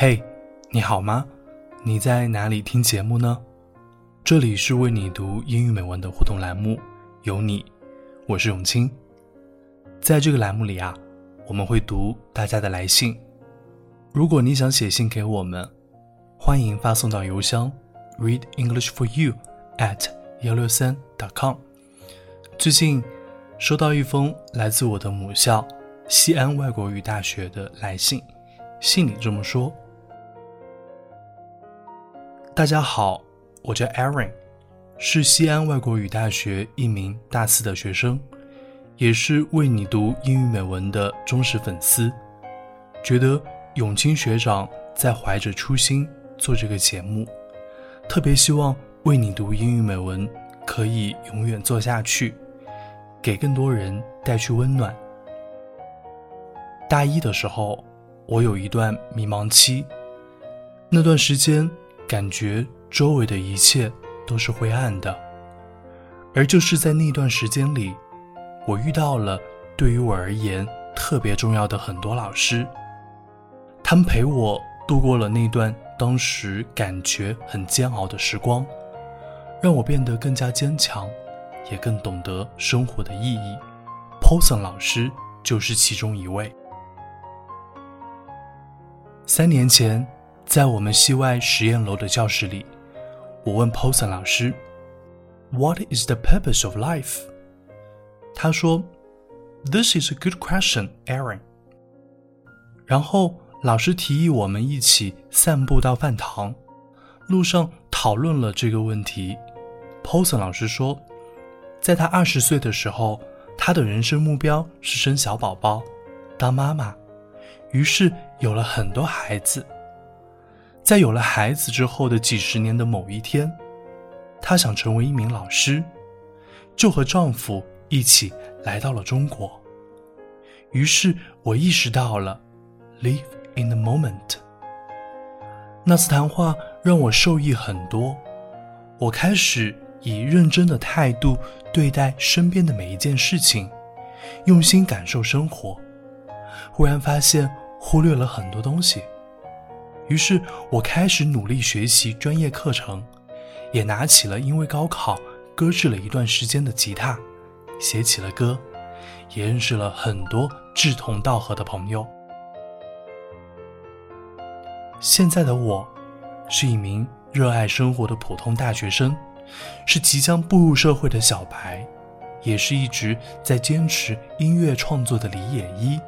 嘿，你好吗？你在哪里听节目呢？这里是为你读英语美文的互动栏目，有你，我是永清。在这个栏目里啊，我们会读大家的来信。如果你想写信给我们，欢迎发送到邮箱 readenglishforyou at 幺六三 dot com。最近收到一封来自我的母校西安外国语大学的来信，信里这么说：“大家好，我叫 Aaron，是西安外国语大学一名大四的学生，也是为你读英语美文的忠实粉丝。觉得永清学长在怀着初心做这个节目，特别希望为你读英语美文可以永远做下去。”给更多人带去温暖。大一的时候，我有一段迷茫期，那段时间感觉周围的一切都是灰暗的。而就是在那段时间里，我遇到了对于我而言特别重要的很多老师，他们陪我度过了那段当时感觉很煎熬的时光，让我变得更加坚强。也更懂得生活的意义。Poson 老师就是其中一位。三年前，在我们系外实验楼的教室里，我问 Poson 老师：“What is the purpose of life？” 他说：“This is a good question, Aaron。”然后老师提议我们一起散步到饭堂，路上讨论了这个问题。Poson 老师说。在他二十岁的时候，他的人生目标是生小宝宝，当妈妈，于是有了很多孩子。在有了孩子之后的几十年的某一天，她想成为一名老师，就和丈夫一起来到了中国。于是我意识到了，live in the moment。那次谈话让我受益很多，我开始。以认真的态度对待身边的每一件事情，用心感受生活。忽然发现忽略了很多东西，于是我开始努力学习专业课程，也拿起了因为高考搁置了一段时间的吉他，写起了歌，也认识了很多志同道合的朋友。现在的我，是一名热爱生活的普通大学生。是即将步入社会的小白，也是一直在坚持音乐创作的李野一。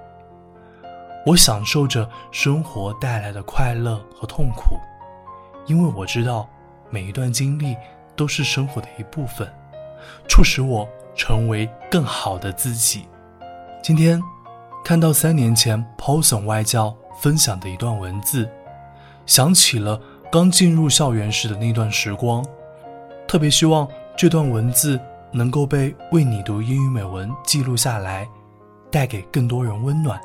我享受着生活带来的快乐和痛苦，因为我知道每一段经历都是生活的一部分，促使我成为更好的自己。今天看到三年前 Poson 外教分享的一段文字，想起了刚进入校园时的那段时光。特别希望这段文字能够被为你读英语美文记录下来，带给更多人温暖。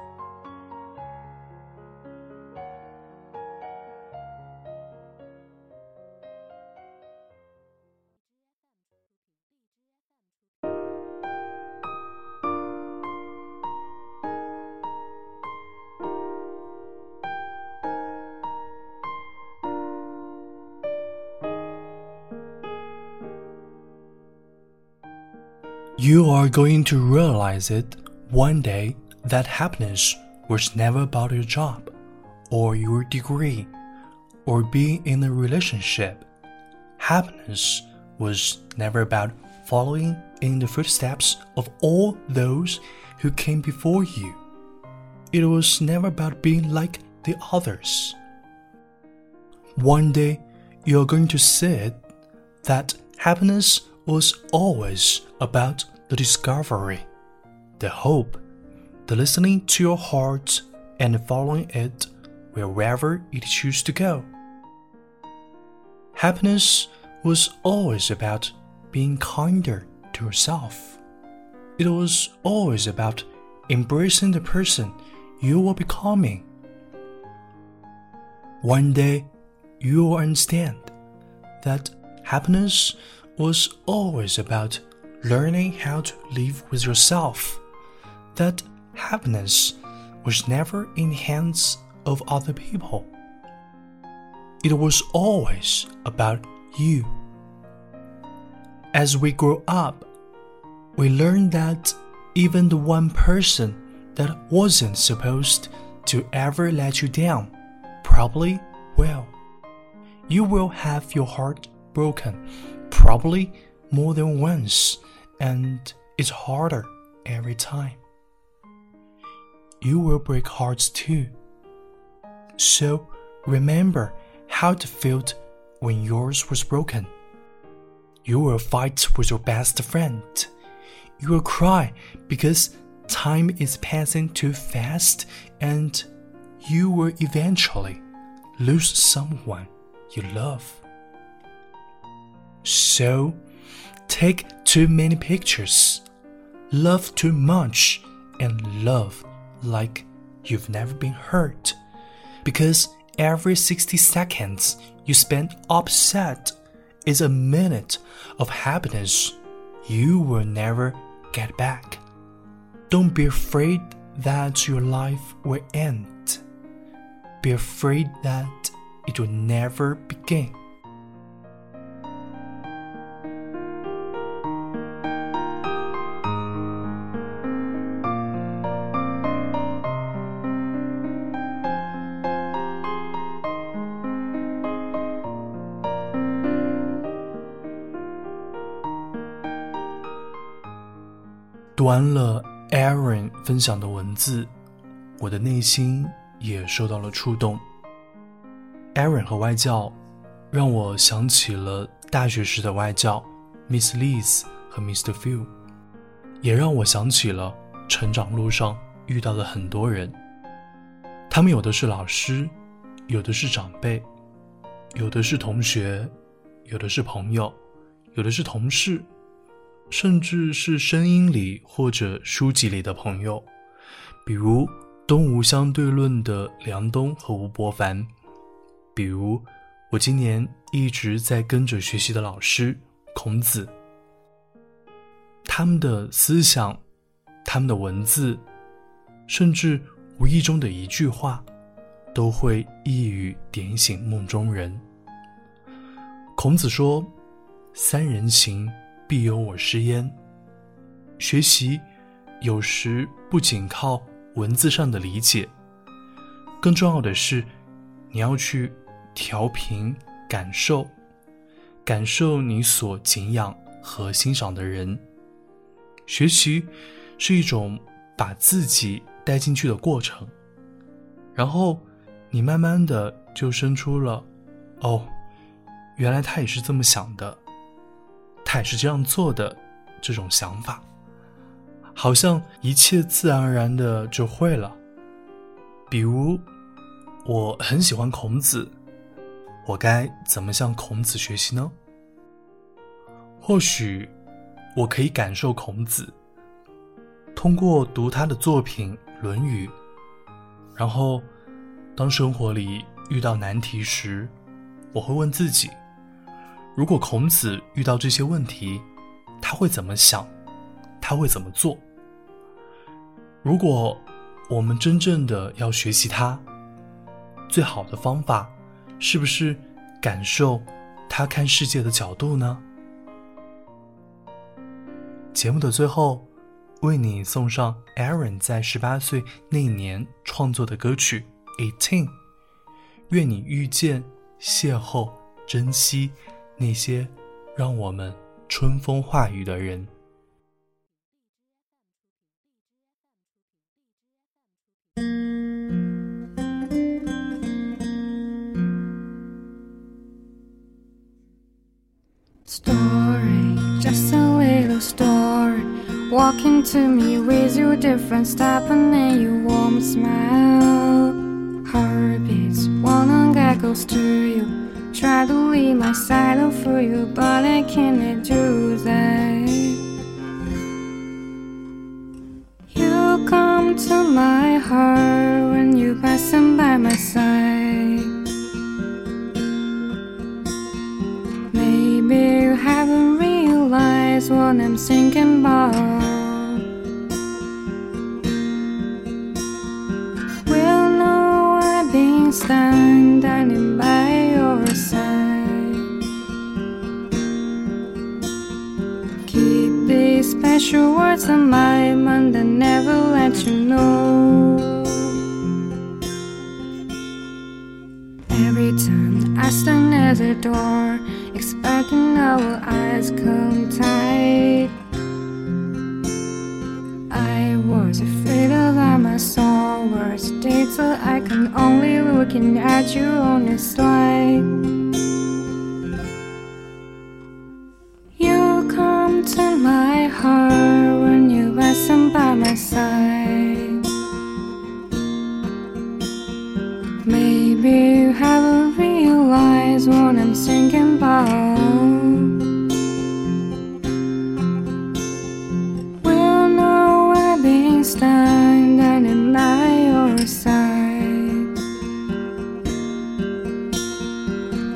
You are going to realize it one day that happiness was never about your job, or your degree, or being in a relationship. Happiness was never about following in the footsteps of all those who came before you. It was never about being like the others. One day, you're going to see it that happiness was always about the discovery, the hope, the listening to your heart and following it wherever it chooses to go. Happiness was always about being kinder to yourself. It was always about embracing the person you were becoming. One day, you will understand that happiness was always about learning how to live with yourself, that happiness was never in the hands of other people, it was always about you. As we grow up, we learn that even the one person that wasn't supposed to ever let you down probably will. You will have your heart broken, probably more than once, and it's harder every time. You will break hearts too. So remember how to feel when yours was broken. You will fight with your best friend. You will cry because time is passing too fast and you will eventually lose someone you love. So, take too many pictures, love too much, and love like you've never been hurt. Because every 60 seconds you spend upset is a minute of happiness you will never get back. Don't be afraid that your life will end. Be afraid that it will never begin. 读完了 Aaron 分享的文字，我的内心也受到了触动。Aaron 和外教，让我想起了大学时的外教 Miss Liz 和 Mr. Few，也让我想起了成长路上遇到的很多人。他们有的是老师，有的是长辈，有的是同学，有的是朋友，有的是同事。甚至是声音里或者书籍里的朋友，比如东吴相对论的梁冬和吴伯凡，比如我今年一直在跟着学习的老师孔子。他们的思想，他们的文字，甚至无意中的一句话，都会一语点醒梦中人。孔子说：“三人行。”必有我师焉。学习有时不仅靠文字上的理解，更重要的是，你要去调频感受，感受你所敬仰和欣赏的人。学习是一种把自己带进去的过程，然后你慢慢的就生出了，哦，原来他也是这么想的。他也是这样做的，这种想法，好像一切自然而然的就会了。比如，我很喜欢孔子，我该怎么向孔子学习呢？或许，我可以感受孔子，通过读他的作品《论语》，然后，当生活里遇到难题时，我会问自己。如果孔子遇到这些问题，他会怎么想？他会怎么做？如果我们真正的要学习他，最好的方法是不是感受他看世界的角度呢？节目的最后，为你送上 Aaron 在十八岁那年创作的歌曲《Eighteen》，愿你遇见、邂逅、珍惜。那些让我们春风化雨的人。Story, just a little story. Walking to me with your different step and your warm smile. Heartbeats, wanna get close to you. Try to leave my side for you, but I can't do that. You come to my heart when you pass passing by my side. Maybe you haven't realized what I'm thinking about. Special words on my mind that never let you know. Every time I stand at the door, expecting our eyes come tight. I was afraid of that my soul was dead, so I can only looking at you on the slide. Heart when you listen by my side. Maybe you haven't realized what I'm thinking about. We'll know I've been standing by your side.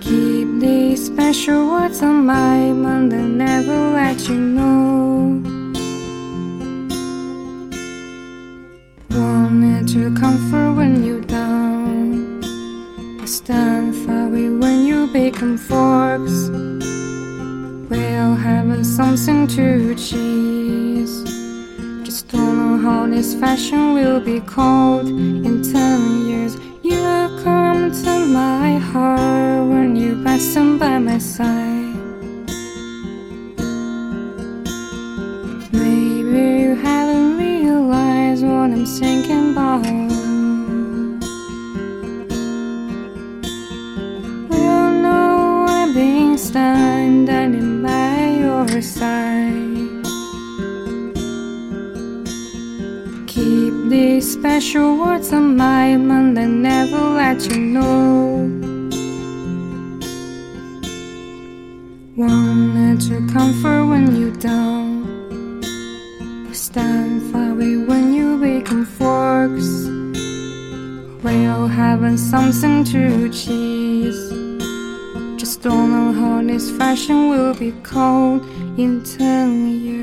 Keep these special words on my mind and never let you know. You forks. We'll have something to cheese. Just don't know how this fashion will be called in ten years. You come to my heart when you pass by my side. Maybe you haven't realized what I'm thinking about. Special words on my mind and never let you know. Wanted to comfort when you're down. Stand far away when you become forks. We'll having something to cheese. Just don't know how this fashion will be called in ten years.